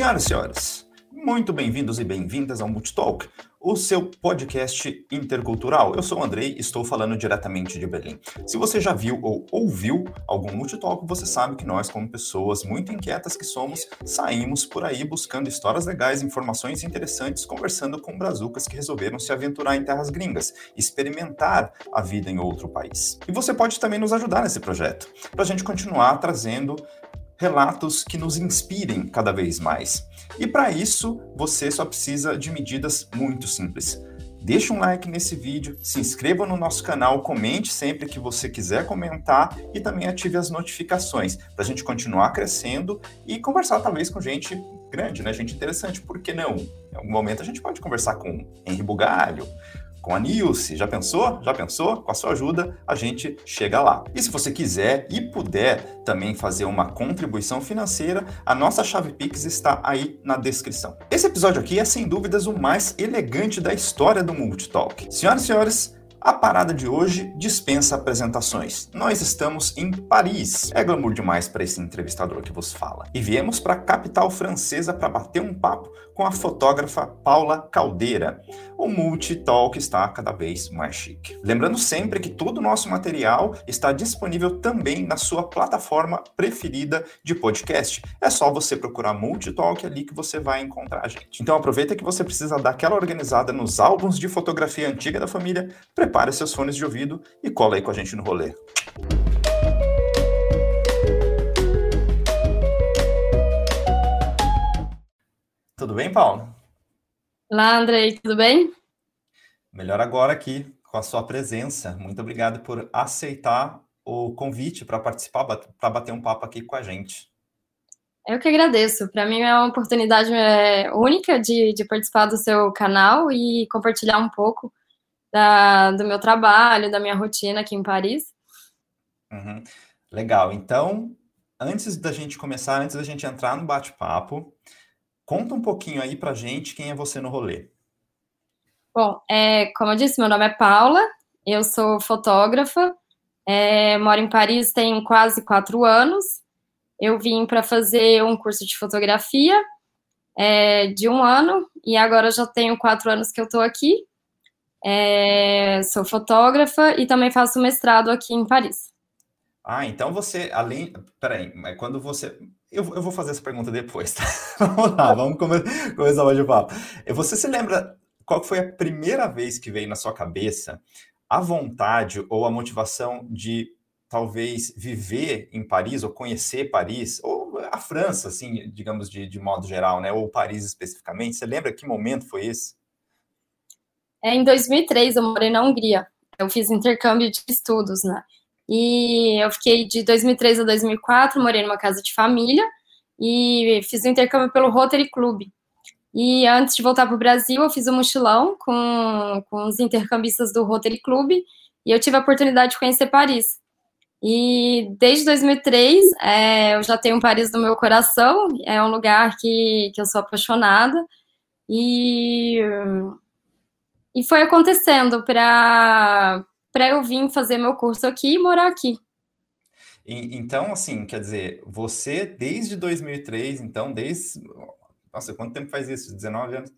Senhoras e senhores, muito bem-vindos e bem-vindas ao Multitalk, o seu podcast intercultural. Eu sou o Andrei, estou falando diretamente de Berlim. Se você já viu ou ouviu algum Multitalk, você sabe que nós, como pessoas muito inquietas que somos, saímos por aí buscando histórias legais, informações interessantes, conversando com brazucas que resolveram se aventurar em terras gringas, experimentar a vida em outro país. E você pode também nos ajudar nesse projeto, para a gente continuar trazendo relatos que nos inspirem cada vez mais. E para isso, você só precisa de medidas muito simples. Deixe um like nesse vídeo, se inscreva no nosso canal, comente sempre que você quiser comentar e também ative as notificações para a gente continuar crescendo e conversar talvez com gente grande, né? Gente interessante, por que não? Em algum momento a gente pode conversar com Henri Bugalho, com a Nilce. Já pensou? Já pensou? Com a sua ajuda, a gente chega lá. E se você quiser e puder também fazer uma contribuição financeira, a nossa chave Pix está aí na descrição. Esse episódio aqui é sem dúvidas o mais elegante da história do Multitalk. Senhoras e senhores, a parada de hoje dispensa apresentações. Nós estamos em Paris. É glamour demais para esse entrevistador que vos fala. E viemos para a capital francesa para bater um papo com a fotógrafa Paula Caldeira. O multi-talk está cada vez mais chique. Lembrando sempre que todo o nosso material está disponível também na sua plataforma preferida de podcast. É só você procurar multi-talk ali que você vai encontrar a gente. Então aproveita que você precisa dar aquela organizada nos álbuns de fotografia antiga da família prepare seus fones de ouvido e cola aí com a gente no rolê. Tudo bem, Paulo? Olá, Andrei, tudo bem? Melhor agora aqui com a sua presença. Muito obrigado por aceitar o convite para participar, para bater um papo aqui com a gente. Eu que agradeço. Para mim é uma oportunidade é, única de, de participar do seu canal e compartilhar um pouco da, do meu trabalho, da minha rotina aqui em Paris. Uhum. Legal. Então, antes da gente começar, antes da gente entrar no bate-papo, conta um pouquinho aí pra gente quem é você no rolê. Bom, é, como eu disse, meu nome é Paula, eu sou fotógrafa, é, moro em Paris tem quase quatro anos. Eu vim para fazer um curso de fotografia é, de um ano e agora já tenho quatro anos que eu estou aqui. É, sou fotógrafa e também faço mestrado aqui em Paris. Ah, então você, além. Peraí, mas quando você. Eu, eu vou fazer essa pergunta depois, tá? vamos lá, vamos come... começar o bate-papo. Você se lembra qual foi a primeira vez que veio na sua cabeça a vontade ou a motivação de talvez viver em Paris ou conhecer Paris, ou a França, assim, digamos, de, de modo geral, né? Ou Paris especificamente? Você lembra que momento foi esse? É, em 2003, eu morei na Hungria. Eu fiz intercâmbio de estudos, né? E eu fiquei de 2003 a 2004, morei numa casa de família e fiz o intercâmbio pelo Rotary Club. E antes de voltar para o Brasil, eu fiz um mochilão com, com os intercambistas do Rotary Club e eu tive a oportunidade de conhecer Paris. E desde 2003, é, eu já tenho Paris no meu coração, é um lugar que, que eu sou apaixonada. E e foi acontecendo para eu vir fazer meu curso aqui e morar aqui. E, então, assim, quer dizer, você desde 2003, então, desde. Nossa, quanto tempo faz isso? 19 anos?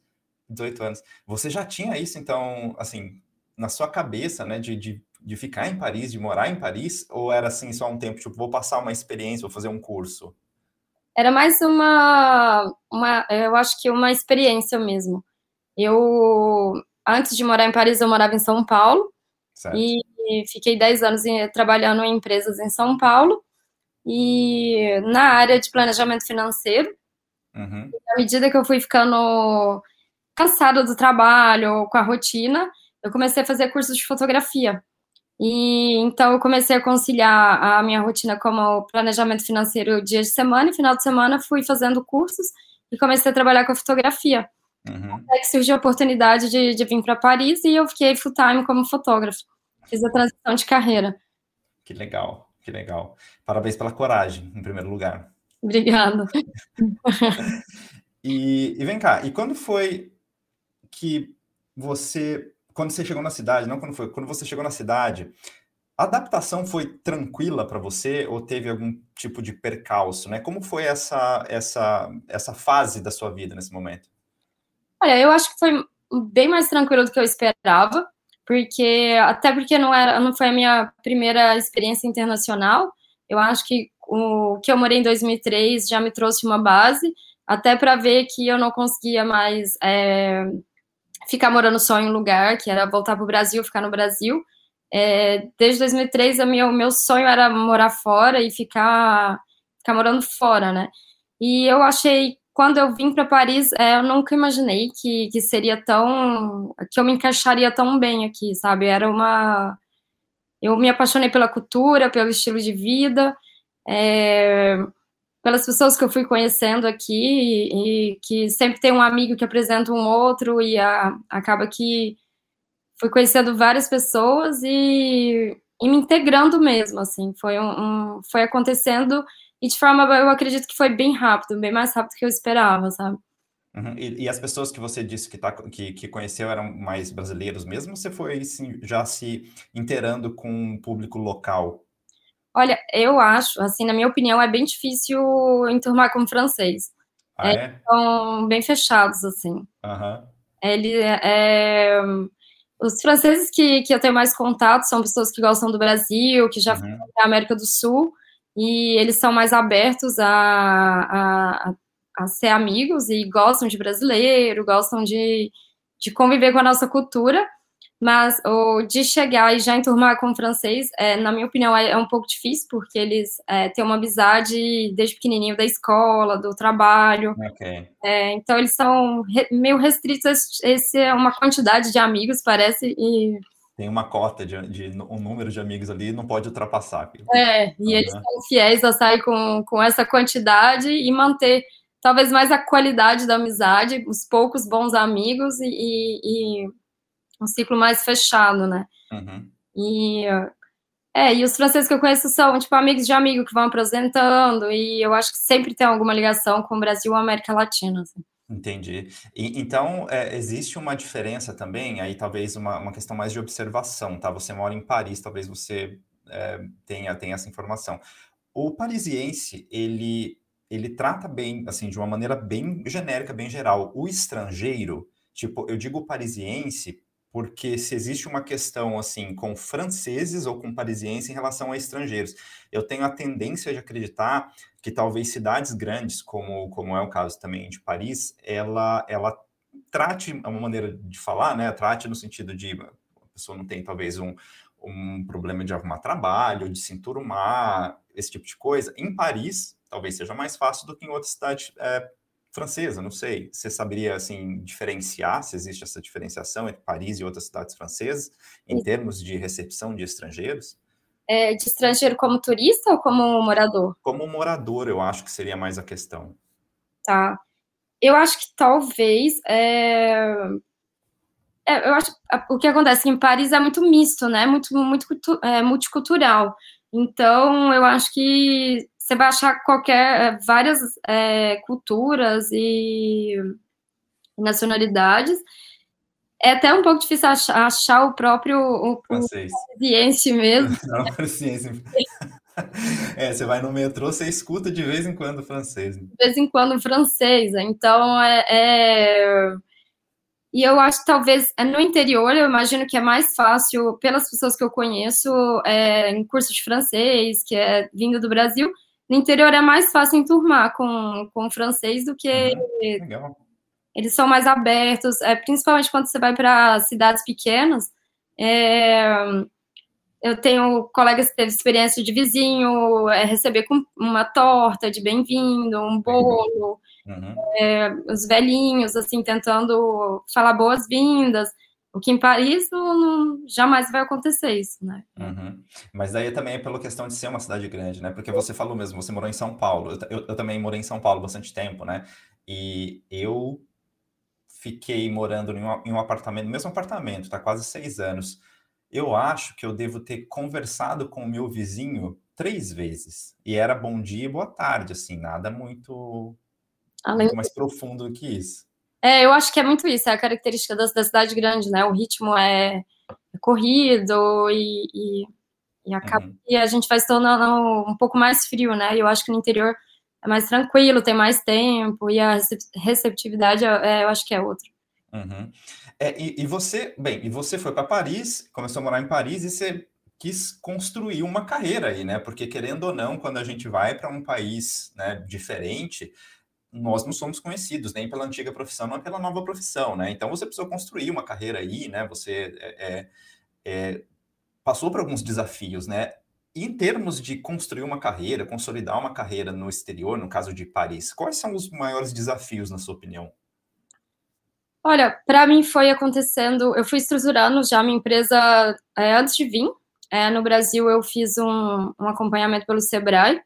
18 anos. Você já tinha isso, então, assim, na sua cabeça, né, de, de, de ficar em Paris, de morar em Paris? Ou era assim, só um tempo, tipo, vou passar uma experiência, vou fazer um curso? Era mais uma, uma eu acho que uma experiência mesmo. Eu, antes de morar em Paris, eu morava em São Paulo. Certo. E fiquei 10 anos trabalhando em empresas em São Paulo. E na área de planejamento financeiro. Uhum. à medida que eu fui ficando cansada do trabalho, com a rotina, eu comecei a fazer cursos de fotografia. E então eu comecei a conciliar a minha rotina como planejamento financeiro dia de semana e final de semana fui fazendo cursos e comecei a trabalhar com a fotografia. Uhum. Aí surgiu a oportunidade de, de vir para Paris e eu fiquei full time como fotógrafo. Fiz a transição de carreira. Que legal, que legal. Parabéns pela coragem, em primeiro lugar. Obrigada. e, e vem cá, e quando foi que você, quando você chegou na cidade, não quando foi, quando você chegou na cidade, A adaptação foi tranquila para você ou teve algum tipo de percalço, né? Como foi essa, essa, essa fase da sua vida nesse momento? Olha, eu acho que foi bem mais tranquilo do que eu esperava, porque até porque não era, não foi a minha primeira experiência internacional. Eu acho que o que eu morei em 2003 já me trouxe uma base, até para ver que eu não conseguia mais é, ficar morando só em um lugar, que era voltar para o Brasil, ficar no Brasil. É, desde 2003, o meu, meu sonho era morar fora e ficar, ficar morando fora, né? E eu achei, quando eu vim para Paris, é, eu nunca imaginei que, que seria tão. que eu me encaixaria tão bem aqui, sabe? Era uma. Eu me apaixonei pela cultura, pelo estilo de vida. É, pelas pessoas que eu fui conhecendo aqui e, e, que sempre tem um amigo que apresenta um outro e a, acaba que fui conhecendo várias pessoas e, e me integrando mesmo, assim, foi um, um, foi acontecendo e de forma, eu acredito que foi bem rápido, bem mais rápido que eu esperava, sabe? Uhum. E, e, as pessoas que você disse que, tá, que, que conheceu eram mais brasileiros mesmo? Ou você foi assim, já se inteirando com o público local? Olha, eu acho, assim, na minha opinião, é bem difícil enturmar com francês. Ah, é, é? São bem fechados, assim. Uhum. Ele é, os franceses que, que eu tenho mais contato são pessoas que gostam do Brasil, que já uhum. foram da América do Sul, e eles são mais abertos a, a, a, ser amigos e gostam de brasileiro, gostam de, de conviver com a nossa cultura. Mas o de chegar e já enturmar com o francês, é, na minha opinião, é, é, um pouco difícil, porque eles é, têm uma amizade desde pequenininho da escola, do trabalho. Okay. É, então, eles são re, meio restritos. Esse é uma quantidade de amigos, parece, e... Tem uma cota de, de um número de amigos ali, não pode ultrapassar. É, e eles são fiéis a sair com, com essa quantidade e manter talvez mais a qualidade da amizade, os poucos bons amigos e, e, e um ciclo mais fechado, né? Uhum. E é, e os franceses que eu conheço são, tipo, amigos de amigo que vão apresentando, e eu acho que sempre tem alguma ligação com o Brasil ou América Latina. Assim. Entendi. E, então, é, existe uma diferença também, aí talvez uma, uma questão mais de observação, tá? Você mora em Paris, talvez você é, tenha, tenha essa informação. O parisiense, ele, ele trata bem, assim, de uma maneira bem genérica, bem geral. O estrangeiro, tipo, eu digo parisiense porque se existe uma questão assim com franceses ou com parisienses em relação a estrangeiros, eu tenho a tendência de acreditar que talvez cidades grandes, como, como é o caso também de Paris, ela, ela trate uma maneira de falar, né? Trate no sentido de a pessoa não tem talvez um, um problema de arrumar trabalho, de se enturmar, esse tipo de coisa. Em Paris, talvez seja mais fácil do que em outra cidade é, francesa, não sei. Você saberia assim diferenciar se existe essa diferenciação entre Paris e outras cidades francesas em Sim. termos de recepção de estrangeiros? É, de estrangeiro como turista ou como morador? Como morador, eu acho que seria mais a questão. Tá. Eu acho que talvez. É... É, eu acho o que acontece em Paris é muito misto, né? Muito, muito é, multicultural. Então, eu acho que você vai achar qualquer é, várias é, culturas e nacionalidades. É até um pouco difícil achar, achar o próprio o, ciência mesmo. Não, ciência. É, você vai no metrô, você escuta de vez em quando francês. De vez em quando francês. Então, é, é... E eu acho que talvez é, no interior, eu imagino que é mais fácil, pelas pessoas que eu conheço, é, em curso de francês, que é vindo do Brasil, no interior é mais fácil enturmar com, com o francês do que. Uhum. Eles são mais abertos, é, principalmente quando você vai para cidades pequenas. É, eu tenho colegas que teve experiência de vizinho, é, receber com uma torta de bem-vindo, um bolo, uhum. é, os velhinhos, assim, tentando falar boas-vindas. O que em Paris não, não, jamais vai acontecer isso, né? Uhum. Mas daí também é pela questão de ser uma cidade grande, né? Porque você falou mesmo, você morou em São Paulo. Eu, eu, eu também morei em São Paulo bastante tempo, né? E eu fiquei morando em um, em um apartamento, no mesmo apartamento, tá quase seis anos. Eu acho que eu devo ter conversado com o meu vizinho três vezes. E era bom dia e boa tarde, assim, nada muito, Além... muito mais profundo do que isso. É, eu acho que é muito isso, é a característica da, da cidade grande, né? O ritmo é, é corrido e, e, E acaba uhum. que a gente vai se tornando um pouco mais frio, né? E eu acho que no interior é mais tranquilo, tem mais tempo, e a receptividade, é, eu acho que é outra. Uhum. É, e, e, você, bem, e você foi para Paris, começou a morar em Paris, e você quis construir uma carreira aí, né? Porque querendo ou não, quando a gente vai para um país né, diferente, nós não somos conhecidos nem pela antiga profissão, nem pela nova profissão, né? Então você precisou construir uma carreira aí, né? Você é, é, é passou por alguns desafios, né? em termos de construir uma carreira, consolidar uma carreira no exterior, no caso de Paris, quais são os maiores desafios, na sua opinião? Olha, para mim foi acontecendo, eu fui estruturando já minha empresa é, antes de vir. É, no Brasil eu fiz um, um, acompanhamento pelo Sebrae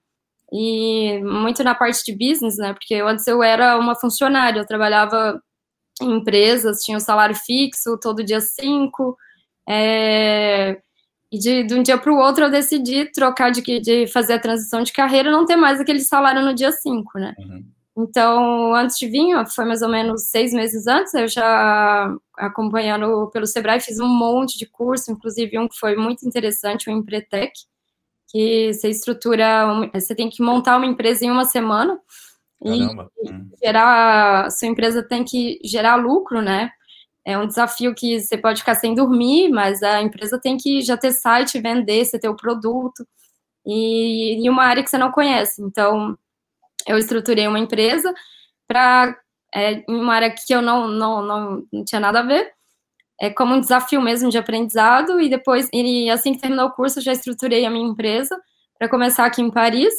e muito na parte de business, né? Porque antes eu era uma funcionária, eu trabalhava em empresas, tinha um salário fixo todo dia 5, é, e de, de um dia para o outro eu decidi trocar de, de fazer a transição de carreira não ter mais aquele salário no dia 5, né? Uhum. Então, antes de vir, foi mais ou menos seis meses antes, eu já acompanhando pelo Sebrae, fiz um monte de curso, inclusive um que foi muito interessante, o Empretec, que você estrutura, você tem que montar uma empresa em uma semana Caramba. e hum. gerar, sua empresa tem que gerar lucro, né? é um desafio que você pode ficar sem dormir, mas a empresa tem que já ter site, vender, você ter o produto, e em uma área que você não conhece. Então, eu estruturei uma empresa para é, em uma área que eu não, não, não, não tinha nada a ver, é como um desafio mesmo de aprendizado, e depois, e assim que terminou o curso, já estruturei a minha empresa para começar aqui em Paris,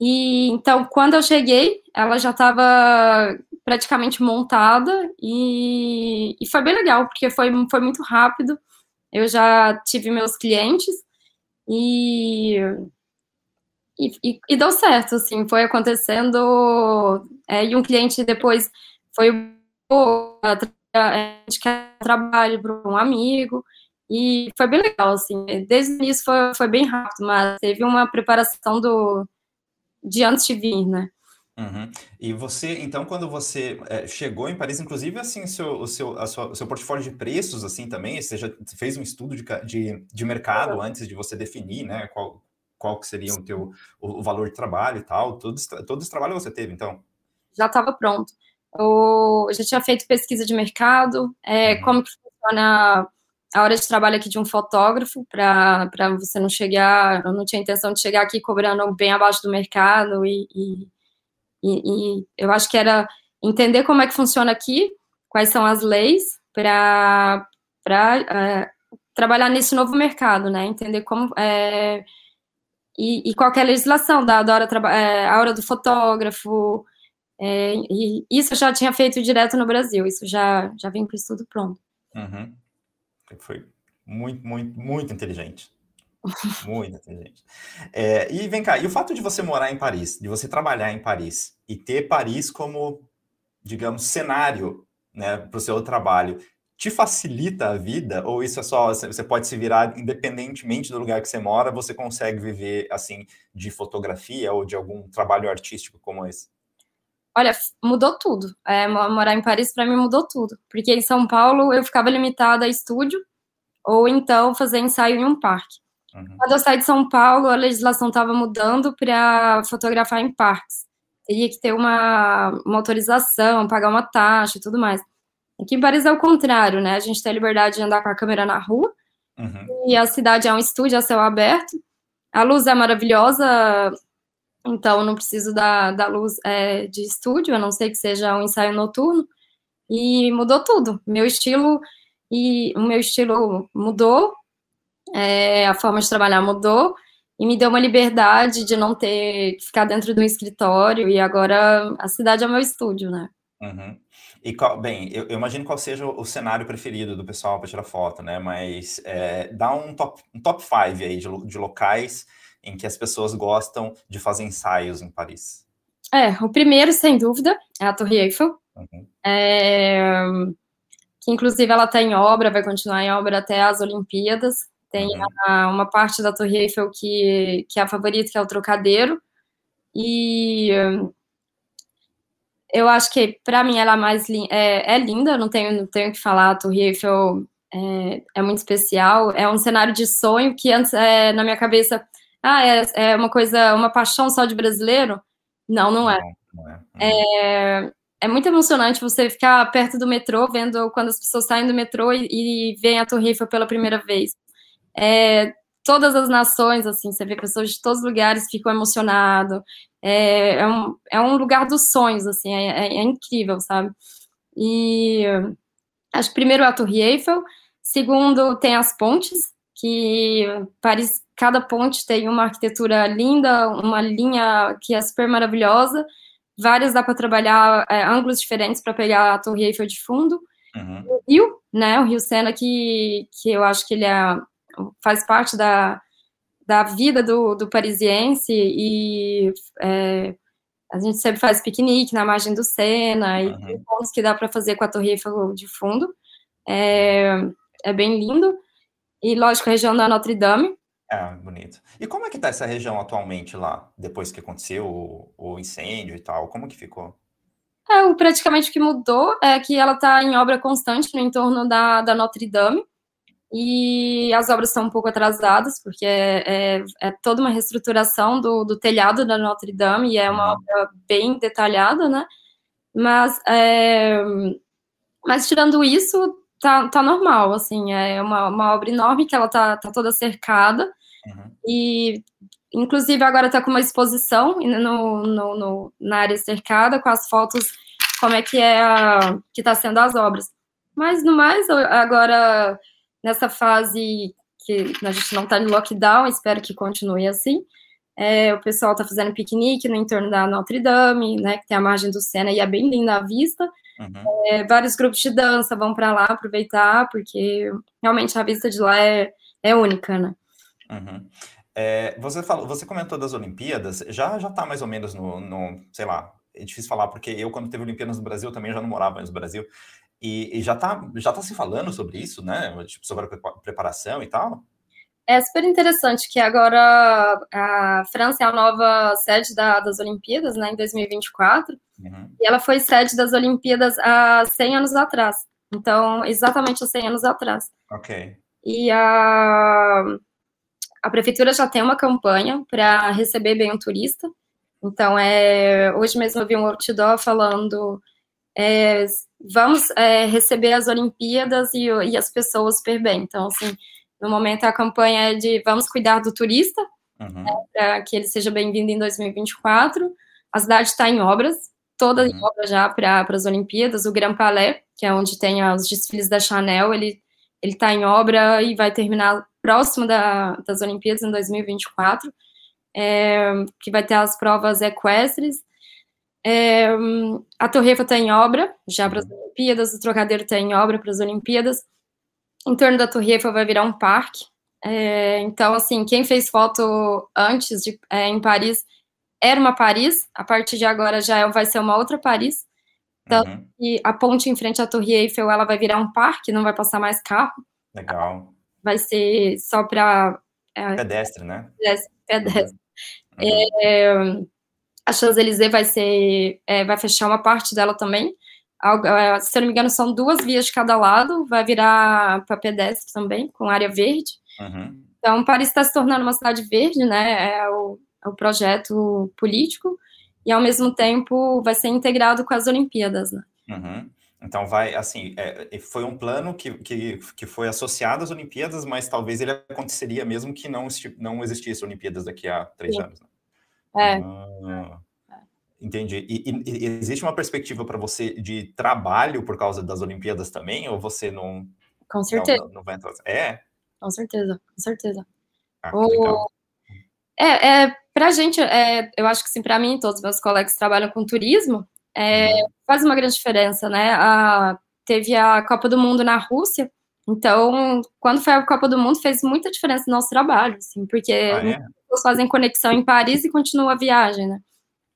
e então, quando eu cheguei, ela já estava praticamente montada e, e, foi bem legal, porque foi, foi muito rápido. Eu já tive meus clientes e, e, e deu certo, assim, foi acontecendo. É, e um cliente depois foi de trabalho para um amigo. E foi bem legal, assim. Desde o início foi, foi bem rápido, mas teve uma preparação do, de antes de vir, né? Uhum. E você, então, quando você é, chegou em Paris, inclusive, assim, seu, o, seu, a sua, seu portfólio de preços, assim, também, você já fez um estudo de, de, de mercado antes de você definir, né, qual, qual que seria o teu o, o valor de trabalho e tal, todo, todo esse trabalho você teve, então? Já estava pronto. Eu já tinha feito pesquisa de mercado, é, uhum. como que funciona a hora de trabalho aqui de um fotógrafo, para você não chegar, eu não tinha intenção de chegar aqui cobrando bem abaixo do mercado e, e e, e eu acho que era entender como é que funciona aqui, quais são as leis para é, trabalhar nesse novo mercado, né? Entender como é, e, e, qual é a legislação da, da hora, é, a hora do fotógrafo. É, e isso eu já tinha feito direto no Brasil, isso já, já vem com isso tudo pronto. Uhum. Foi muito, muito, muito inteligente. Muito inteligente. É, e vem cá, e o fato de você morar em Paris, de você trabalhar em Paris e ter Paris como, digamos, cenário né, para o seu trabalho, te facilita a vida? Ou isso é só, você pode se virar independentemente do lugar que você mora, você consegue viver assim de fotografia ou de algum trabalho artístico como esse? Olha, mudou tudo. É, morar em Paris para mim mudou tudo, porque em São Paulo eu ficava limitada a estúdio ou então fazer ensaio em um parque. Uhum. Quando eu saí de São Paulo, a legislação estava mudando para fotografar em parques. Teria que ter uma, uma autorização, pagar uma taxa e tudo mais. Aqui em Paris é o contrário, né? A gente tem a liberdade de andar com a câmera na rua. Uhum. E a cidade é um estúdio a céu aberto. A luz é maravilhosa, então não preciso da, da luz é, de estúdio, a não ser que seja um ensaio noturno. E mudou tudo. Meu estilo e o meu estilo mudou é, a forma de trabalhar mudou e me deu uma liberdade de não ter que ficar dentro do escritório e agora a cidade é meu estúdio, né? Uhum. E qual, bem, eu, eu, imagino qual seja o, cenário preferido do pessoal para tirar foto, né? Mas é, dá um top, um top five aí de, de locais em que as pessoas gostam de fazer ensaios em Paris. É, o primeiro, sem dúvida, é a Torre Eiffel. Uhum. É, que inclusive ela está em obra, vai continuar em obra até as Olimpíadas. Tem uhum. a, uma parte da Torre Eiffel que, que é a favorita, que é o Trocadeiro. E eu acho que, para mim, ela é mais é, é linda, não tenho, não tenho que falar. A Torre Eiffel é, é, muito especial. É um cenário de sonho que antes, é, na minha cabeça, ah, é, é, uma coisa, uma paixão só de brasileiro. Não, não é. Não, não é. é. é. muito emocionante você ficar perto do metrô, vendo quando as pessoas saem do metrô e, e veem a Torre Eiffel pela primeira vez. É, todas as nações, assim, você vê pessoas de todos os lugares ficam emocionados. É, é, um, é um lugar dos sonhos, assim, é, é, é incrível, sabe? E acho que primeiro a Torre Eiffel, segundo tem as pontes, que Paris, cada ponte tem uma arquitetura linda, uma linha que é super maravilhosa, várias dá para trabalhar é, ângulos diferentes para pegar a Torre Eiffel de fundo. Uhum. O Rio, né, o Rio Sena, que, que eu acho que ele é faz parte da, da vida do, do parisiense e é, a gente sempre faz piquenique na margem do Sena uhum. e tem pontos que dá para fazer com a Torre Eiffel de fundo. É, é bem lindo. E, lógico, a região da Notre Dame. É, bonito. E como é que está essa região atualmente lá, depois que aconteceu o, o incêndio e tal? Como que ficou? É, praticamente o que mudou é que ela está em obra constante no entorno da, da Notre Dame e as obras estão um pouco atrasadas, porque é, é, é toda uma reestruturação do, do, telhado da Notre Dame, e é uma uhum. obra bem detalhada, né? Mas, é, mas tirando isso, tá, tá normal, assim, é uma, uma obra enorme que ela tá, tá toda cercada, uhum. e inclusive agora tá com uma exposição no, no, no, na área cercada, com as fotos, como é que é a, que tá sendo as obras. Mas, no mais, agora nessa fase que a gente não está em lockdown, espero que continue assim. É, o pessoal está fazendo piquenique no entorno da Notre Dame, né, que tem a margem do Sena e é bem linda a vista. Uhum. É, vários grupos de dança vão para lá aproveitar, porque realmente a vista de lá é, é única, né? Uhum. É, você falou, você comentou das Olimpíadas, já já está mais ou menos no, no, sei lá, é difícil falar porque eu quando teve Olimpíadas no Brasil também já não morava mais no Brasil. E, e, já está já tá se falando sobre isso, né? Tipo, sobre a preparação e tal. É super interessante que agora a França é a nova sede da, das Olimpíadas, né, em 2024, uhum. e ela foi sede das Olimpíadas há 100 anos atrás. Então, exatamente há 100 anos atrás. Ok. E a, a prefeitura já tem uma campanha para receber bem o turista. Então, é, hoje mesmo eu vi um outdoor falando é, vamos é, receber as Olimpíadas e, e, as pessoas super bem. Então, assim, no momento a campanha é de vamos cuidar do turista, uhum. né, para que ele seja bem-vindo em 2024. A cidade está em obras, toda uhum. em obra já para as Olimpíadas. O Grand Palais, que é onde tem os desfiles da Chanel, ele ele está em obra e vai terminar próximo da, das Olimpíadas em 2024, é, que vai ter as provas equestres é, a Torre Eiffel está em obra, já para as Olimpíadas, o Trocadeiro está em obra para as Olimpíadas. Em torno da Torre Eiffel vai virar um parque. É, então, assim, quem fez foto antes de, é, em Paris era uma Paris, a partir de agora já é, vai ser uma outra Paris. Então, uhum. e a ponte em frente à Torre Eiffel ela vai virar um parque, não vai passar mais carro. Legal. Vai ser só para. É, pedestre, né? Pedestre. pedestre. Uhum. É, a Champs-Élysées vai ser, é, vai fechar uma parte dela também. É, se eu não me engano, são duas vias de cada lado, vai virar para pedestre também, com área verde. Uhum. Então, Paris está se tornando uma cidade verde, né? É o, é o projeto político, e ao mesmo tempo vai ser integrado com as Olimpíadas, né? Uhum. Então vai, assim, é, foi um plano que, que, que foi associado às Olimpíadas, mas talvez ele aconteceria mesmo que não, não existisse Olimpíadas daqui a três Sim. anos. Né? É. Ah, entendi. E, e, existe uma perspectiva para você de trabalho por causa das Olimpíadas também? Ou você não. Com certeza. Não, não vai entrar? É? Com certeza, com certeza. Ah, o... É, é, pra gente, é, eu acho que sim, para mim, todos os meus colegas trabalham com turismo, é, faz uma grande diferença, né? A, teve a Copa do Mundo na Rússia, então, quando foi a Copa do Mundo, fez muita diferença no nosso trabalho, assim, porque ah, é? pessoas fazem conexão em Paris e continua a viagem, né?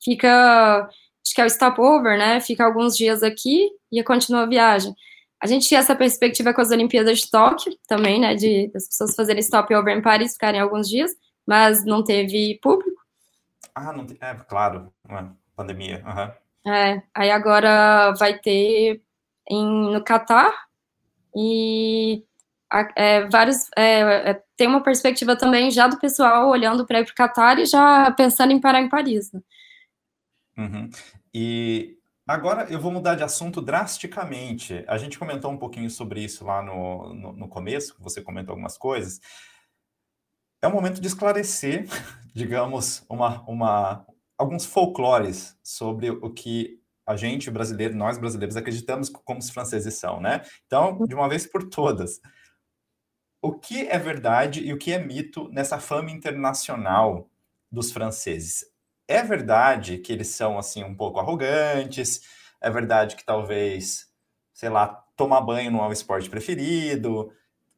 Fica, acho que é o stopover, né? Fica alguns dias aqui e continua a viagem. A gente tinha essa perspectiva com as Olimpíadas de Tóquio também, né? De as pessoas fazerem stopover em Paris, ficarem alguns dias, mas não teve público. Ah, não é claro, pandemia. Uhum. É, aí agora vai ter em, no Catar e é, vários é, é, tem uma perspectiva também já do pessoal olhando para ir para o Catar e já pensando em parar em Paris. Né? Uhum. E agora eu vou mudar de assunto drasticamente. A gente comentou um pouquinho sobre isso lá no, no, no começo, você comentou algumas coisas. É o momento de esclarecer, digamos, uma, uma, alguns folclores sobre o que a gente brasileiro, nós brasileiros, acreditamos como os franceses são, né? Então, de uma vez por todas, o que é verdade e o que é mito nessa fama internacional dos franceses? É verdade que eles são assim um pouco arrogantes? É verdade que talvez, sei lá, tomar banho não é o esporte preferido?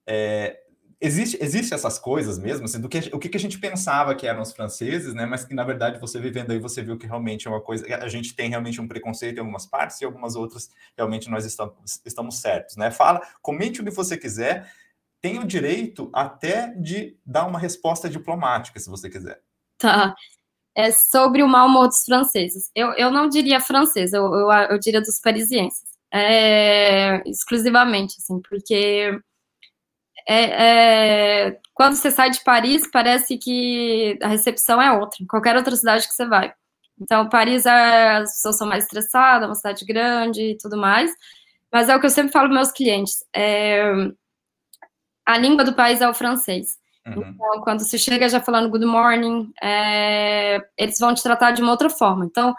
É, existe, existe essas coisas mesmo, assim, do que, o que a gente pensava que eram os franceses, né? Mas que na verdade você vivendo aí você viu que realmente é uma coisa, a gente tem realmente um preconceito em algumas partes e algumas outras realmente nós estamos, estamos certos, né? Fala, comente o que você quiser tem o direito até de dar uma resposta diplomática, se você quiser. Tá. É sobre o mau humor dos franceses. Eu, eu não diria francês, eu, eu, eu diria dos parisienses. É, exclusivamente, assim, porque é, é, quando você sai de Paris, parece que a recepção é outra, em qualquer outra cidade que você vai. Então, Paris, é, as pessoas são mais estressadas, é uma cidade grande e tudo mais, mas é o que eu sempre falo para meus clientes. É, a língua do país é o francês. Uhum. Então, quando você chega já falando good morning, é, eles vão te tratar de uma outra forma. Então,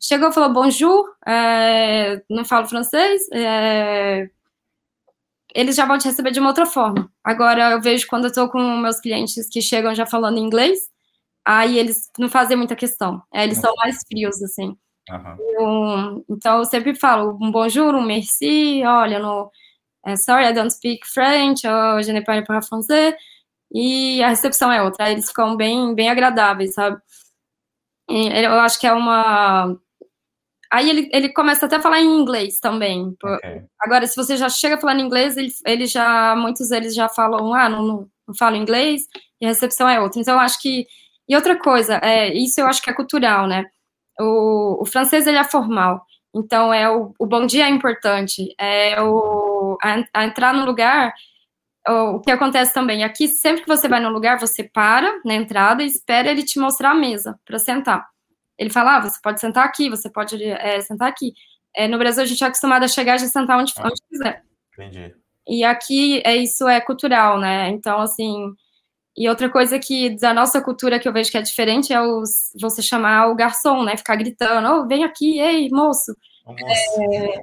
chegou e falou bonjour, é, não falo francês, eles já vão te receber de uma outra forma. Agora, eu vejo quando eu estou com meus clientes que chegam já falando inglês, aí eles não fazem muita questão. É, eles uhum. são mais frios, assim. Uhum. Eu, então, eu sempre falo um bonjour, um merci, olha, no é, sorry, I don't speak French, ou je n'ai pas parle français, e a recepção é outra, eles ficam bem, bem agradáveis, sabe? E eu acho que é uma... Aí ele, ele começa até a falar em inglês também. Okay. Agora, se você já chega falando inglês, ele, ele já, muitos deles já falam, ah, não, não, não falo inglês, e a recepção é outra. Então, eu acho que... E outra coisa, é, isso eu acho que é cultural, né? O, o francês, ele é formal. Então, é o, o bom dia é importante, é o, a, a entrar no lugar. O, o que acontece também aqui, sempre que você vai no lugar, você para na entrada e espera ele te mostrar a mesa para sentar. Ele fala, ah, você pode sentar aqui, você pode é, sentar aqui. É, no Brasil, a gente é acostumado a chegar e já sentar onde, onde quiser. Entendi. E aqui, é, isso é cultural, né? Então, assim, e outra coisa que da nossa cultura que eu vejo que é diferente é os, você chamar o garçom, né? Ficar gritando, oh, vem aqui, ei, moço. É,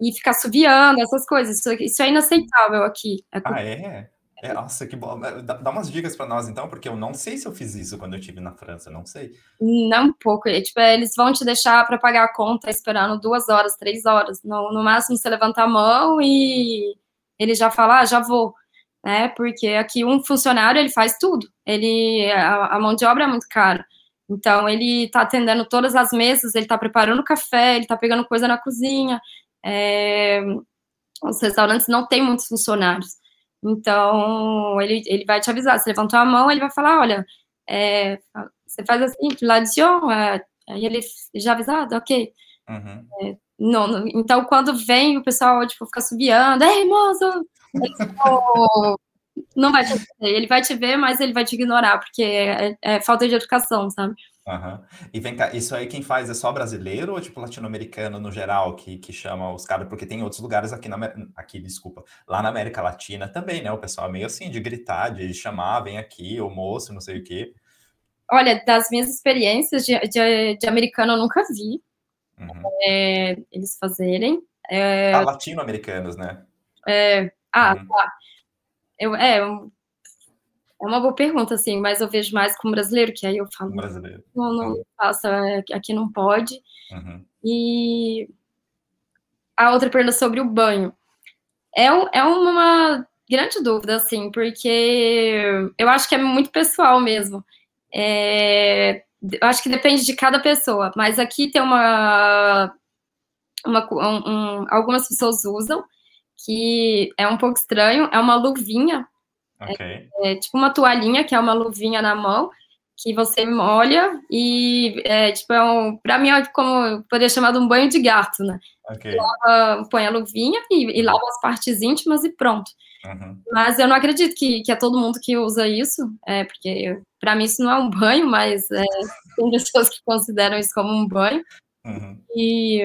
e ficar subiando, essas coisas. Isso, isso é inaceitável aqui. É ah, é? É, nossa, que bom. Dá, umas dicas para nós, então, porque eu não sei se eu fiz isso quando eu estive na França, não sei. Não, um pouco. Tipo, eles vão te deixar para pagar a conta esperando duas horas, três horas. No, no máximo, você levanta a mão e ele já fala, ah, já vou né? Porque aqui um funcionário ele faz tudo. Ele a, a mão de obra é muito cara. Então ele está atendendo todas as mesas, ele está preparando café, ele está pegando coisa na cozinha. É, os restaurantes não têm muitos funcionários. Então ele, ele vai te avisar. Se levantou a mão, ele vai falar, olha, é, você faz assim, l'addition, é, aí ele já avisado, ok. Uhum. É, não, não, então, quando vem, o pessoal tipo, fica subiando, ei, moço, não vai te ver. Ele vai te ver, mas ele vai te ignorar, porque é, é falta de educação, sabe? Uhum. E vem cá, isso aí quem faz é só brasileiro ou tipo latino-americano no geral que, que chama os caras? Porque tem outros lugares aqui na aqui, desculpa, lá na América Latina também, né? O pessoal é meio assim de gritar, de chamar, vem aqui, o moço, não sei o quê. Olha, das minhas experiências de, de, de americano eu nunca vi uhum. é, eles fazerem. É, ah, latino-americanos, né? É, ah, uhum. tá. Eu, é, é uma boa pergunta, assim, mas eu vejo mais como brasileiro, que aí eu falo. Brasileiro. Não, não faça, é, aqui não pode. Uhum. E a outra pergunta sobre o banho. É, é uma grande dúvida, assim, porque eu acho que é muito pessoal mesmo. É, eu acho que depende de cada pessoa, mas aqui tem uma. uma um, um, algumas pessoas usam, que é um pouco estranho, é uma luvinha. Okay. É, é, tipo uma toalhinha, que é uma luvinha na mão, que você molha e, é, tipo, é um, pra mim é como poderia chamar de um banho de gato, né? Okay. Lava, põe a luvinha e, e, lava as partes íntimas e pronto. Uhum. Mas eu não acredito que, que é todo mundo que usa isso, é, porque para mim isso não é um banho, mas é, tem pessoas que consideram isso como um banho. Uhum. E,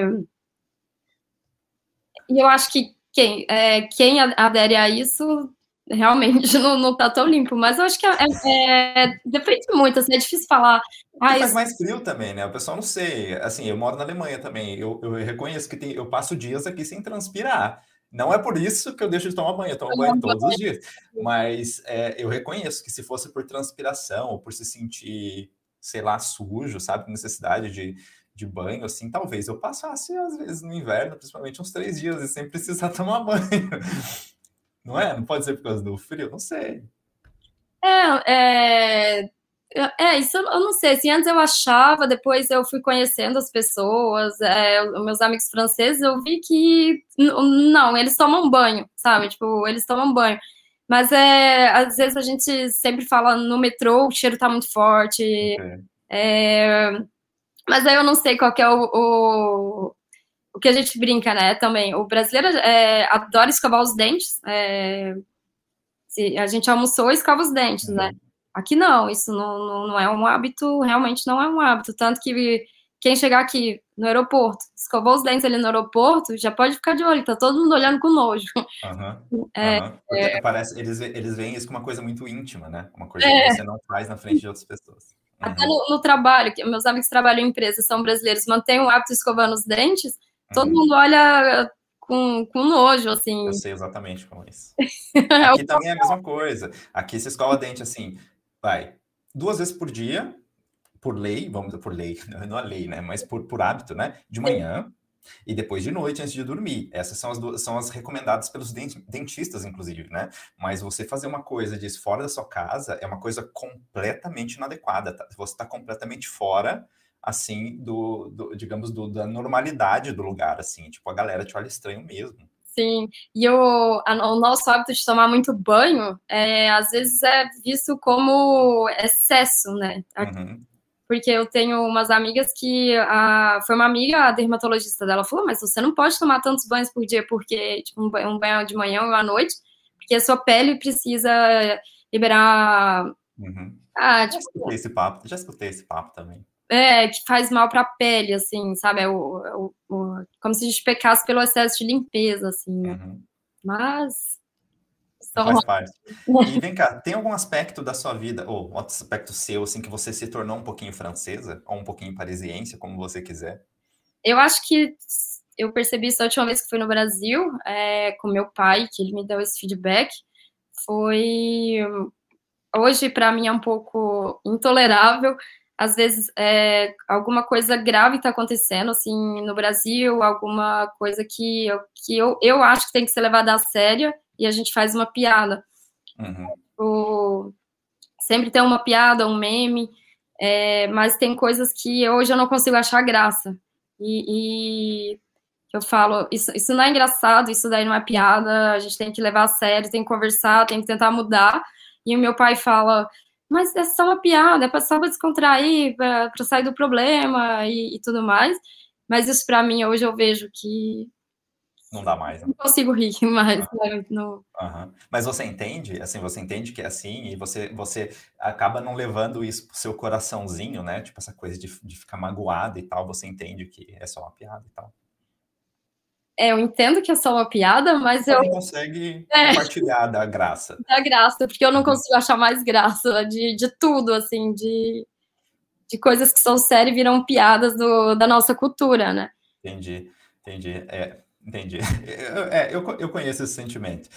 e eu acho que quem, é, quem adere a isso realmente não, não tá tão limpo, mas eu acho que é, é, é depende muito, assim, é difícil falar. Ah, faz mais frio também, né? O pessoal não sei. Assim, eu moro na Alemanha também. Eu, eu reconheço que tem, eu passo dias aqui sem transpirar. Não é por isso que eu deixo de tomar banho, eu tomo banho todos os dias. Mas é, eu reconheço que se fosse por transpiração ou por se sentir, sei lá, sujo, sabe, necessidade de, de banho, assim, talvez eu passasse, às vezes, no inverno, principalmente uns três dias, e sem precisar tomar banho. Não é? Não pode ser por causa do frio? Não sei. É, é, é, isso eu não sei. Assim, antes eu achava, depois eu fui conhecendo as pessoas, é, meus amigos franceses, eu vi que não, eles tomam banho, sabe? Tipo, eles tomam banho. Mas é, às vezes a gente sempre fala no metrô, o cheiro tá muito forte. Okay. É, mas aí eu não sei qual é o, o, o, que a gente brinca, né? Também. O brasileiro é, adora escovar os dentes. É, se a gente almoçou, escova os dentes, né? uhum. né? Aqui não, isso não, não, não, é um hábito, realmente não é um hábito. Tanto que quem chegar aqui no aeroporto, escovou os dentes ali no aeroporto, já pode ficar de olho, tá todo mundo olhando com nojo. Uhum, é, uhum. É... Parece, eles, eles veem isso como uma coisa muito íntima, né? Uma coisa é... que você não faz na frente de outras pessoas. Uhum. Até no, no, trabalho, que meus amigos que trabalham em empresas são brasileiros, mantêm o hábito de escovando os dentes, todo uhum. mundo olha com, com nojo, assim. Eu sei exatamente como é isso. Aqui também é a mesma coisa. Aqui você escova dente assim, vai, duas vezes por dia, por lei, vamos dizer, por lei, não é lei, né? Mas por, por hábito, né? De manhã e depois de noite antes de dormir. Essas são as, são as recomendadas pelos dentistas, inclusive, né? Mas você fazer uma coisa disso fora da sua casa é uma coisa completamente inadequada. Tá? Você está completamente fora, assim, do, do digamos, do, da normalidade do lugar, assim. Tipo, a galera te olha estranho mesmo. Sim, e o, a, o nosso hábito de tomar muito banho, é, às vezes é visto como excesso, né? Uhum. Porque eu tenho umas amigas que a, foi uma amiga, a dermatologista dela falou, mas você não pode tomar tantos banhos por dia, porque tipo, um, banho, um banho de manhã ou à noite, porque a sua pele precisa liberar. Uhum. Ah, tipo, já escutei esse papo, já escutei esse papo também é, que faz mal para a pele, assim, sabe? É o, é o, o, como se a gente pecasse pelo excesso de limpeza, assim, né? Uhum. Mas. Só... Faz parte. E vem cá, tem algum aspecto da sua vida, ou outro aspecto seu, assim, que você se tornou um pouquinho francesa, ou um pouquinho parisiense, como você quiser? Eu acho que eu percebi isso a última vez que fui no Brasil, é, com meu pai, que ele me deu esse feedback. Foi. Hoje, para mim, é um pouco intolerável às vezes é, alguma coisa grave está acontecendo assim no Brasil, alguma coisa que, eu, que eu, eu acho que tem que ser levada a sério e a gente faz uma piada. Uhum. O, sempre tem uma piada, um meme, é, mas tem coisas que hoje eu não consigo achar graça. E, e eu falo, isso, isso não é engraçado, isso daí não é piada, a gente tem que levar a sério, tem que conversar, tem que tentar mudar. E o meu pai fala, mas é só uma piada, é só para descontrair, para sair do problema e, e, tudo mais. Mas isso para mim hoje eu vejo que não dá mais. Né? Não consigo rir mais. Uhum. Né? No... Uhum. Mas você entende, assim, você entende que é assim e você, você acaba não levando isso pro seu coraçãozinho, né? Tipo essa coisa de, de ficar magoado e tal. Você entende que é só uma piada e tal. É, eu entendo que é só uma piada, mas Você eu. não consegue é, compartilhar da graça. Da graça, porque eu não uhum. consigo achar mais graça de, de tudo, assim, de, de coisas que são sérias e viram piadas do, da nossa cultura, né? Entendi, entendi. É, entendi. É, eu, eu conheço esse sentimento.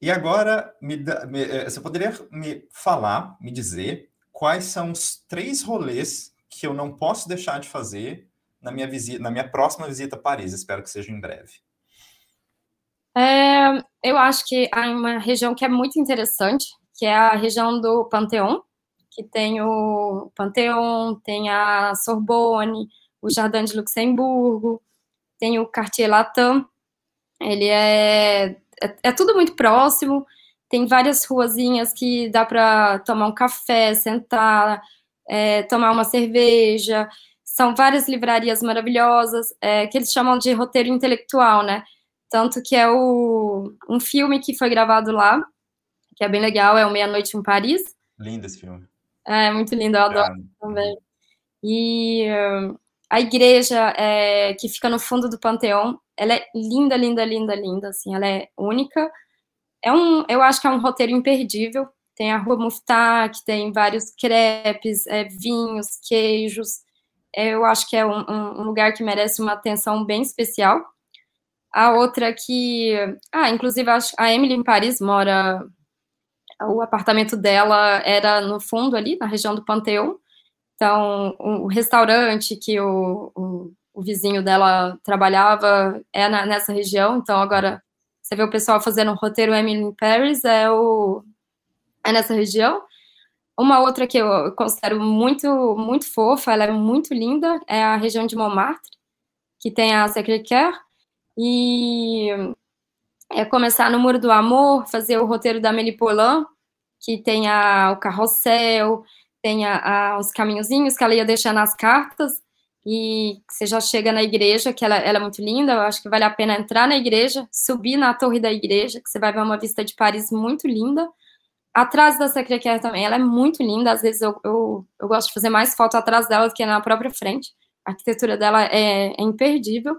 E agora, me, me, é, você poderia me falar, me dizer, quais são os três rolês que eu não posso deixar de fazer na minha visita, na minha próxima visita a Paris. Espero que seja em breve. É, eu acho que há uma região que é muito interessante, que é a região do Panteão, que tem o Panteão, tem a Sorbonne, o Jardim de Luxemburgo, tem o Cartier Latin. Ele é, é, é tudo muito próximo. Tem várias ruazinhas que dá para tomar um café, sentar, é, tomar uma cerveja. São várias livrarias maravilhosas, é, que eles chamam de roteiro intelectual, né? Tanto que é o, um filme que foi gravado lá, que é bem legal, é o Meia-Noite em Paris. Lindo esse filme. É, muito lindo, eu adoro é. também. E uh, a igreja é, que fica no fundo do Panteão, ela é linda, linda, linda, linda, assim, ela é única. É um, eu acho que é um roteiro imperdível. Tem a Rua Muftá, que tem vários crepes, é, vinhos, queijos. É, eu acho que é um, um, lugar que merece uma atenção bem especial. A outra que, ah, inclusive a Emily em Paris mora, o apartamento dela era no fundo ali, na região do Panteão. Então, o restaurante que o, o, o vizinho dela trabalhava é na, nessa região. Então, agora você vê o pessoal fazendo um roteiro Emily in Paris, é, o, é nessa região. Uma outra que eu considero muito, muito fofa, ela é muito linda, é a região de Montmartre, que tem a Sacré-Cœur. E é começar no Muro do Amor, fazer o roteiro da Amélie que tem a, o carrossel, tem a, a, os caminhozinhos que ela ia deixar nas cartas, e você já chega na igreja, que ela, ela, é muito linda, eu acho que vale a pena entrar na igreja, subir na torre da igreja, que você vai ver uma vista de Paris muito linda. Atrás da Secretaria também, ela é muito linda, às vezes eu, eu, eu, gosto de fazer mais foto atrás dela do que na própria frente. A arquitetura dela é, é imperdível.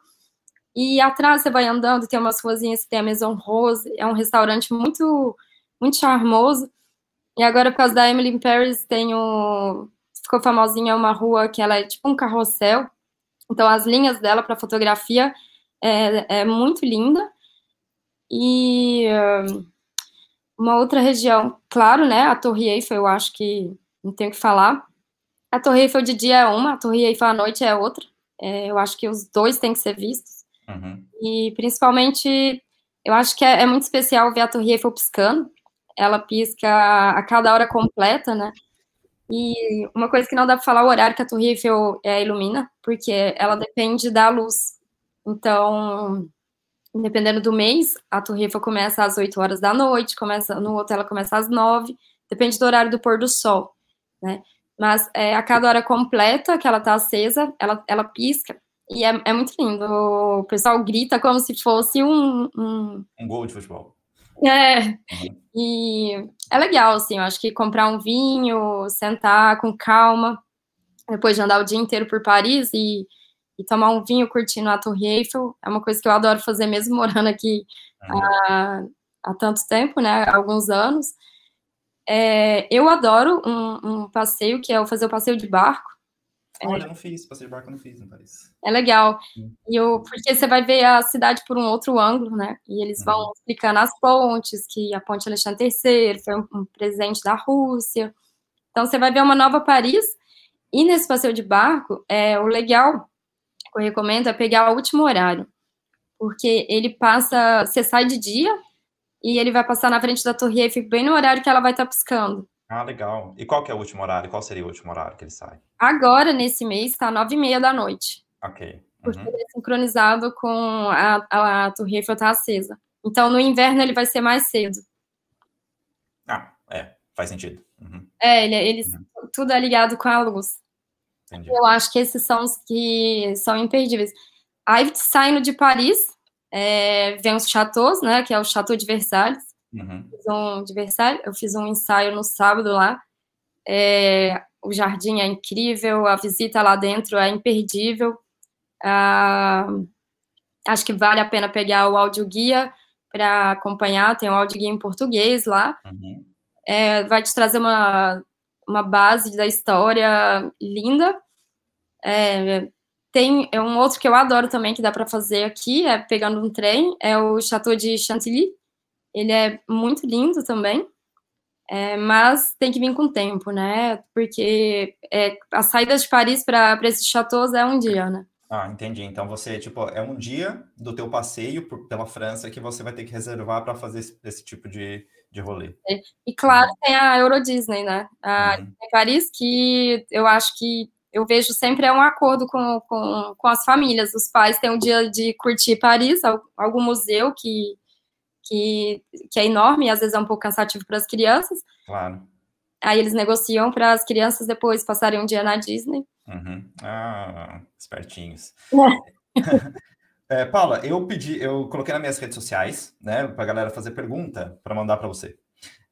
E atrás você vai andando, tem umas ruazinhas que tem a Maison Rose, é um restaurante muito, muito charmoso. E agora, por causa da Emily in Paris, tem o... ficou famosinha uma rua que ela é tipo um carrossel. Então, as linhas dela para fotografia é, é, muito linda. E uma outra região, claro, né? A Torre Eiffel, eu acho que não tenho que falar. A Torre Eiffel de dia é uma, a Torre Eiffel à noite é outra. É, eu acho que os dois têm que ser vistos. Uhum. E principalmente, eu acho que é, é, muito especial ver a Torre Eiffel piscando, ela pisca a cada hora completa, né? E uma coisa que não dá para falar o horário que a Torre Eiffel é, ilumina, porque ela depende da luz. Então, dependendo do mês, a Torre Eiffel começa às 8 horas da noite, começa no outro ela começa às 9, depende do horário do pôr do sol, né? Mas é, a cada hora completa que ela tá acesa, ela, ela pisca. E é, é muito lindo. O pessoal grita como se fosse um. Um, um gol de futebol. É. Uhum. E é legal, assim, eu acho que comprar um vinho, sentar com calma, depois de andar o dia inteiro por Paris e, e tomar um vinho curtindo a Torre Eiffel, é uma coisa que eu adoro fazer mesmo morando aqui há, há tanto tempo, né, há alguns anos. É, eu adoro um, um, passeio que é o fazer o passeio de barco. Olha, é, eu não fiz, passeio de barco eu não fiz, não parece. É legal. E eu, porque você vai ver a cidade por um outro ângulo, né? E eles vão uhum. explicando as pontes, que a ponte Alexandre III foi um, um presente da Rússia. Então você vai ver uma nova Paris. E nesse passeio de barco, é, o legal que eu recomendo é pegar o último horário. Porque ele passa, você sai de dia e ele vai passar na frente da Torre Eiffel bem no horário que ela vai estar piscando. Ah, legal. E qual que é o último horário? Qual seria o último horário que ele sai? Agora, nesse mês, está nove e meia da noite. Ok. Uhum. Porque ele é sincronizado com a, a, a Torre Eiffel tá acesa. Então, no inverno, ele vai ser mais cedo. Ah, é. Faz sentido. Uhum. É, ele, ele uhum. tudo é ligado com a luz. Entendi. Eu acho que esses são os que são imperdíveis. Aí, saindo de Paris, é, vem os chateaus, né? Que é o Chateau de Versalhes. Uhum. Um, de Versalhes. Eu fiz um ensaio no sábado lá. É, o jardim é incrível, a visita lá dentro é imperdível. Ah, acho que vale a pena pegar o audioguia para acompanhar, tem um audioguia em português lá. Uhum. É, vai te trazer uma, uma base da história linda. É, tem é um outro que eu adoro também, que dá para fazer aqui, é pegando um trem, é o Chateau de Chantilly. Ele é muito lindo também. É, mas tem que vir com tempo, né? Porque é, a saída de Paris para esses chateaus é um dia, né? Ah, entendi. Então você, tipo, é um dia do teu passeio por, pela França que você vai ter que reservar para fazer esse, esse, tipo de, de rolê. É, e claro, tem a Euro Disney, né? A uhum. Paris, que eu acho que eu vejo sempre é um acordo com, com, com as famílias. Os pais têm um dia de curtir Paris, algum museu que que, que é enorme e às vezes é um pouco cansativo para as crianças. Claro. Aí eles negociam para as crianças depois passarem um dia na Disney. Uhum. Ah, espertinhos. É, Paula, eu pedi, eu coloquei nas minhas redes sociais, né, para a galera fazer pergunta para mandar para você.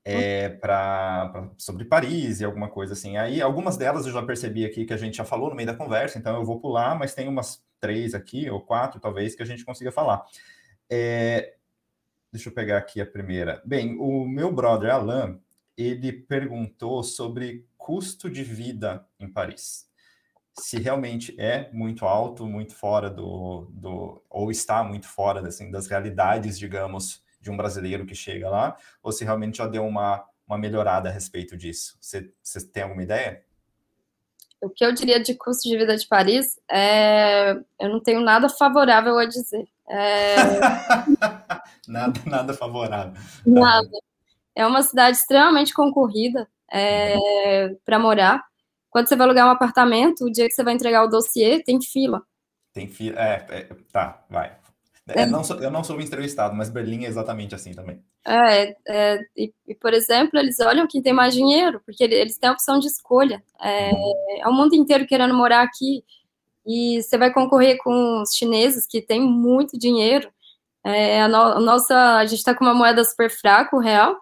É, pra, pra, sobre Paris e alguma coisa assim. Aí, algumas delas eu já percebi aqui que a gente já falou no meio da conversa, então eu vou pular, mas tem umas três aqui, ou quatro, talvez, que a gente consiga falar. É, deixa eu pegar aqui a primeira. Bem, o meu brother Alain, ele perguntou sobre custo de vida em Paris. Se realmente é muito alto, muito fora do, do ou está muito fora assim, das realidades, digamos, de um brasileiro que chega lá, ou se realmente já deu uma, uma melhorada a respeito disso. Você, você tem alguma ideia? O que eu diria de custo de vida de Paris é. Eu não tenho nada favorável a dizer. É... nada, nada favorável. Nada. É uma cidade extremamente concorrida é, para morar. Quando você vai alugar um apartamento, o dia que você vai entregar o dossiê, tem fila. Tem fila. É, é, tá, vai. É, não sou, eu não sou entrevistado, mas Berlim é exatamente assim também. É, é e, e, por exemplo, eles olham quem tem mais dinheiro, porque eles têm a opção de escolha. É, uhum. é o mundo inteiro querendo morar aqui, e você vai concorrer com os chineses que têm muito dinheiro. É, a, no, a nossa, a gente está com uma moeda super fraca, o real,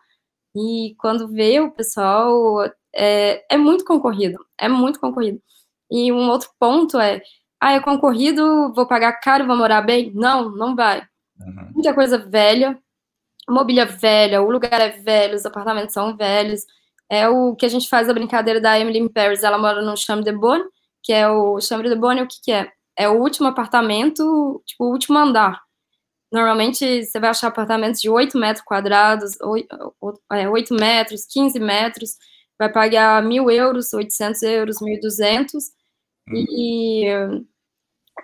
e quando vê o pessoal, é, é muito concorrido, é muito concorrido. E um outro ponto é, ah, é concorrido, vou pagar caro, vou morar bem? Não, não vai. Uhum. Muita coisa velha, mobília velha, o lugar é velho, os apartamentos são velhos. É o que a gente faz a brincadeira da Emily in Paris, ela mora no Chambre de Bonne, que é o Chambre de Bonne, o que que é? É o último apartamento, tipo, o último andar. Normalmente você vai achar apartamentos de 8 metros quadrados, 8, 8 é, metros, 15 metros, vai pagar mil euros, 800 euros, 1.200, hum. e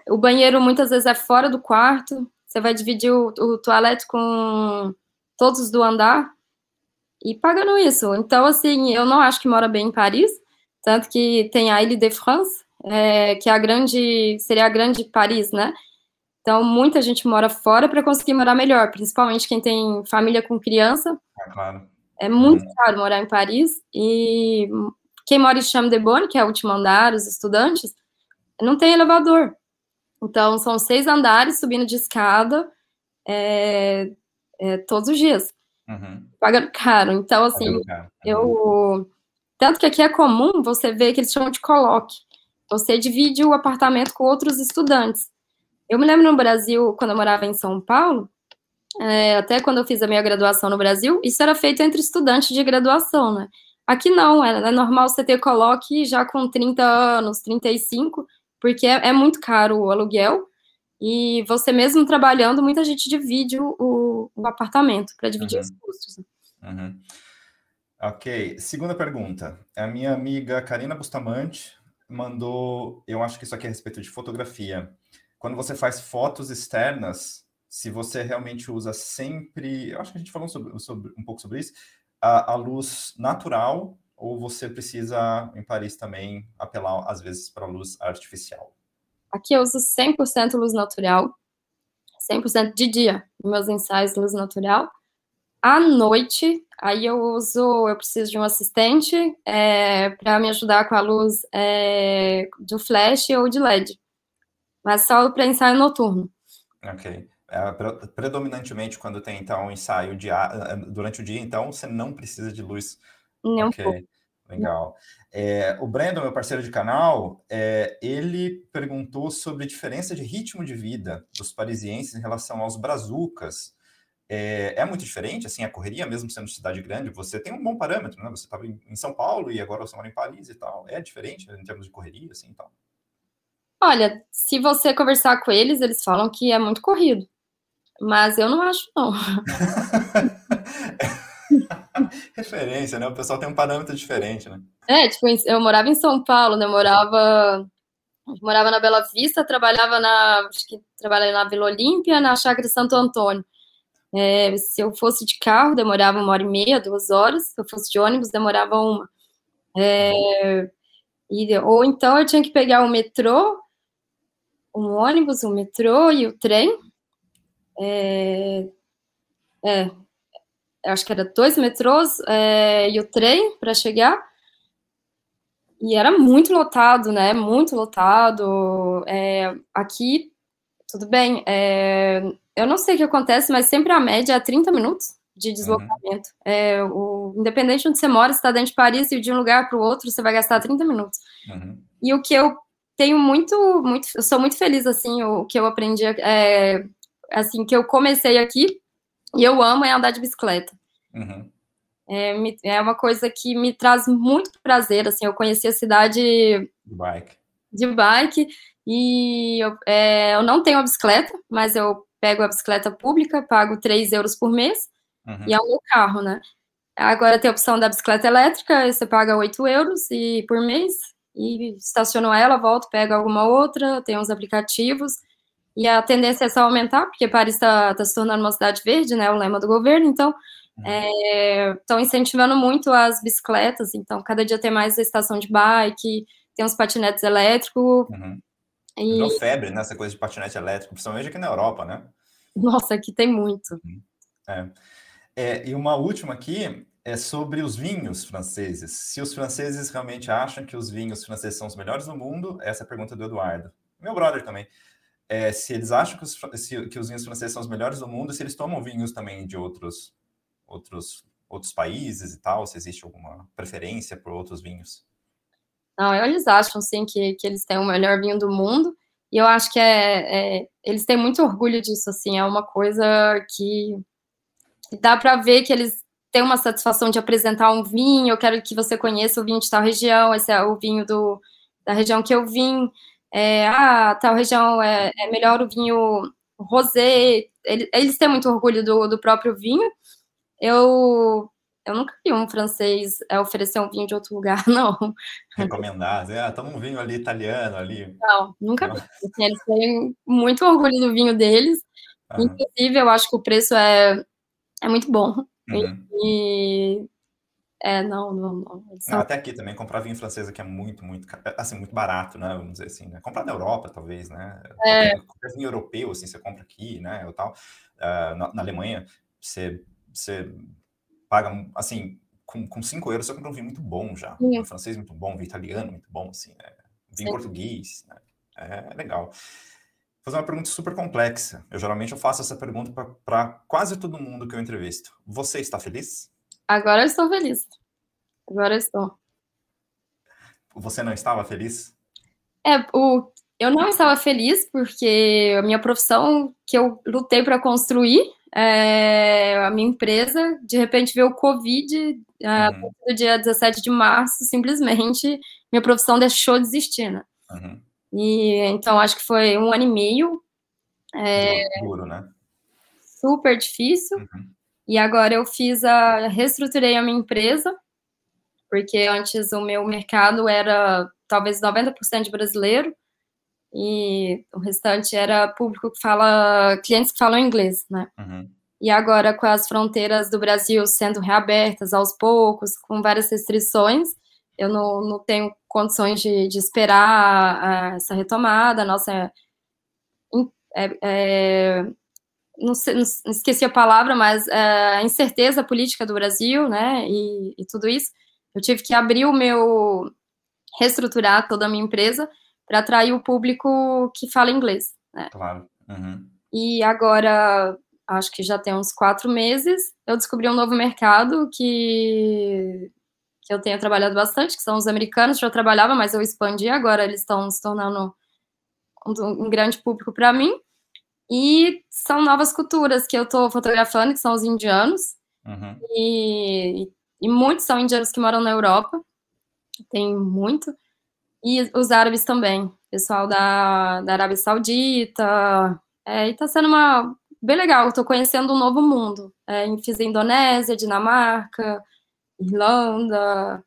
o banheiro muitas vezes é fora do quarto, você vai dividir o, o toalete com todos do andar, e pagando isso. Então, assim, eu não acho que mora bem em Paris, tanto que tem a Ile de France, é, que é a grande, seria a grande Paris, né? Então, muita gente mora fora para conseguir morar melhor, principalmente quem tem família com criança. É, claro. É muito uhum. caro morar em Paris. E quem mora em Chambre de Bonne, que é o último andar, os estudantes, não tem elevador. Então, são seis andares subindo de escada é, é, todos os dias. Uhum. Pagando caro. Então, assim, caro. Uhum. eu. Tanto que aqui é comum você ver que eles chamam de coloque. Você divide o apartamento com outros estudantes. Eu me lembro no Brasil, quando eu morava em São Paulo, é, até quando eu fiz a minha graduação no Brasil, isso era feito entre estudantes de graduação, né? Aqui não, é, é normal você ter coloque já com 30 anos, 35, porque é, é muito caro o aluguel, e você mesmo trabalhando, muita gente divide o, o apartamento para dividir uhum. os custos. Uhum. Ok, segunda pergunta. A minha amiga Karina Bustamante mandou, eu acho que isso aqui é a respeito de fotografia quando você faz fotos externas, se você realmente usa sempre, eu acho que a gente falou sobre, sobre um pouco sobre isso, a, a, luz natural ou você precisa, em Paris também, apelar às vezes para a luz artificial? Aqui eu uso 100% luz natural, 100% de dia, meus ensaios luz natural. À noite, aí eu uso, eu preciso de um assistente é, para me ajudar com a luz é, do flash ou de LED mas só para ensaio noturno. Ok. É, predominantemente quando tem então um ensaio dia, durante o dia, então você não precisa de luz. Não. Ok, legal. É, o Brandon, meu parceiro de canal, é, ele perguntou sobre a diferença de ritmo de vida dos parisienses em relação aos brazucas. É, é, muito diferente, assim, a correria, mesmo sendo cidade grande, você tem um bom parâmetro, né? Você estava em São Paulo e agora você mora em Paris e tal. É diferente em termos de correria, assim, então. Olha, se você conversar com eles, eles falam que é muito corrido. Mas eu não acho, não. Referência, né? O pessoal tem um parâmetro diferente, né? É, tipo, eu morava em São Paulo, né? Eu morava, eu morava na Bela Vista, trabalhava na, acho que trabalhei na Vila Olímpia, na Chácara Santo Antônio. É, se eu fosse de carro, demorava uma hora e meia, duas horas. Se eu fosse de ônibus, demorava uma. É, e, ou então eu tinha que pegar o metrô um ônibus, um metrô e o trem. É, é, acho que era dois metrôs é, e o trem para chegar. E era muito lotado, né? Muito lotado. É, aqui, Tudo bem. É, eu não sei o que acontece, mas sempre a média é 30 minutos de uhum. deslocamento. Uhum. É, o, independente de onde você mora, se está dentro de Paris e de um lugar para o outro, você vai gastar 30 minutos. Uhum. E o que eu tenho muito, muito, eu sou muito feliz, assim, o que eu aprendi, é, assim, que eu comecei aqui, e eu amo é andar de bicicleta. Uhum. É, é, uma coisa que me traz muito prazer, assim, eu conheci a cidade de bike, de bike e eu, é, eu não tenho a bicicleta, mas eu pego a bicicleta pública, pago 3 euros por mês, uhum. e é o meu carro, né? Agora tem a opção da bicicleta elétrica, você paga 8 euros e, por mês, e estaciono ela, volto, pego alguma outra, tem uns aplicativos, e a tendência é só aumentar, porque Paris está tá se tornando uma cidade verde, né, o lema do governo, então estão é, incentivando muito as bicicletas, então cada dia tem mais a estação de bike, tem uns patinetes elétricos. Uhum. E... Febre, né, essa coisa de patinete elétrico, principalmente aqui na Europa, né? Nossa, aqui tem muito. Uhum. É. é. e uma última aqui é sobre os vinhos franceses. Se os franceses realmente acham que os vinhos franceses são os melhores do mundo, essa é a pergunta do Eduardo. Meu brother também. É, se eles acham que os, se, que os vinhos franceses são os melhores do mundo, se eles tomam vinhos também de outros, outros, outros países e tal, se existe alguma preferência por outros vinhos. Não, eles acham sim que, que eles têm o melhor vinho do mundo. E eu acho que é, é eles têm muito orgulho disso, assim, é uma coisa que, dá para ver que eles têm uma satisfação de apresentar um vinho. Eu quero que você conheça o vinho de tal região, esse é o vinho do, da região que eu vim. É, ah, tal região é, é melhor o vinho rosé. Eles, eles têm muito orgulho do, do próprio vinho. Eu eu nunca vi um francês é, oferecer um vinho de outro lugar, não. Recomendar, ah, toma um vinho ali italiano ali. Não, nunca vi. Assim, eles têm muito orgulho do vinho deles. Uhum. Inclusive, eu acho que o preço é, é muito bom. Uhum. E, é, não, não, não. São... Até aqui também, comprar vinho francês aqui é muito, muito, assim, muito barato, né? Vamos dizer assim, né? Comprar na Europa, talvez, né? É. Qualquer, vinho europeu, assim, você compra aqui, né? Ou tal. Uh, na, na Alemanha, você, você paga, assim, com, com cinco euros você compra um vinho muito bom já. Sim. Um francês muito bom, um italiano muito bom, assim, né? Vinho Sim. português, né? É legal. Vou fazer uma pergunta super complexa. Eu geralmente eu faço essa pergunta para quase todo mundo que eu entrevisto. Você está feliz? Agora eu estou feliz. Agora eu estou. Você não estava feliz? É, o, eu não estava feliz porque a minha profissão que eu lutei para construir é, a minha empresa, de repente veio o Covid, é, uhum. no dia 17 de março, simplesmente minha profissão deixou de existir, né? Uhum. E então acho que foi um ano e meio. É, Duro, né? Super difícil. Uhum. E agora eu fiz a. reestruturei a minha empresa, porque antes o meu mercado era talvez 90% de brasileiro e o restante era público que fala, clientes que falam inglês, né? Uhum. E agora, com as fronteiras do Brasil sendo reabertas aos poucos, com várias restrições, eu não, não tenho condições de, de esperar essa retomada. Nossa, é, é, é, não, sei, não, esqueci a palavra, mas é, a incerteza política do Brasil, né? E, e tudo isso, eu tive que abrir o meu, reestruturar toda a minha empresa para atrair o público que fala inglês. Né? Claro. Uhum. E agora, acho que já tem uns quatro meses, eu descobri um novo mercado que, que eu tenho trabalhado bastante, que são os americanos. Já trabalhava, mas eu expandi, agora eles estão se tornando um, um grande público para mim. E são novas culturas que eu estou fotografando, que são os indianos. Uhum. E, e muitos são indianos que moram na Europa. Tem muito. E os árabes também, pessoal da, da Arábia Saudita. É, e tá sendo uma bem legal, estou conhecendo um novo mundo. É, fiz a Indonésia, Dinamarca, Irlanda.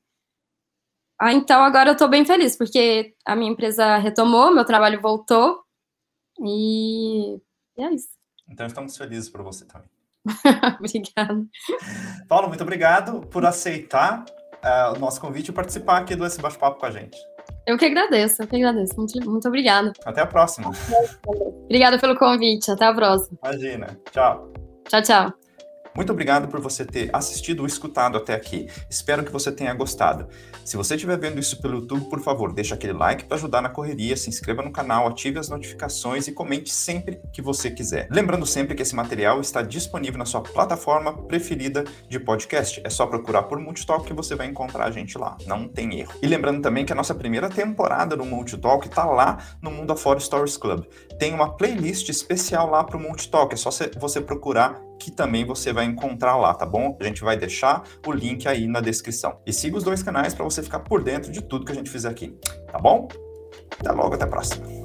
Ah, então agora eu estou bem feliz, porque a minha empresa retomou, meu trabalho voltou. E, e é isso. Então estamos felizes por você também. Obrigada. Paulo, muito obrigado por aceitar uh, o nosso convite e participar aqui do Esse Bate-Papo com a gente. Eu que agradeço, eu que agradeço. Muito, muito obrigada. Até a próxima. Obrigada pelo convite. Até a próxima. Imagina. Tchau. Tchau, tchau. Muito obrigado por você ter assistido ou escutado até aqui. Espero que você tenha gostado. Se você estiver vendo isso pelo YouTube, por favor, deixa aquele like para ajudar na correria, se inscreva no canal, ative as notificações e comente sempre que você quiser. Lembrando sempre que esse material está disponível na sua plataforma preferida de podcast. É só procurar por Multitalk que você vai encontrar a gente lá. Não tem erro. E lembrando também que a nossa primeira temporada do Multitalk está lá no Mundo Afora Stories Club. Tem uma playlist especial lá para o Multitalk. É só você procurar que também você vai encontrar lá, tá bom? A gente vai deixar o link aí na descrição. E siga os dois canais para você ficar por dentro de tudo que a gente fizer aqui, tá bom? Até logo, até a próxima.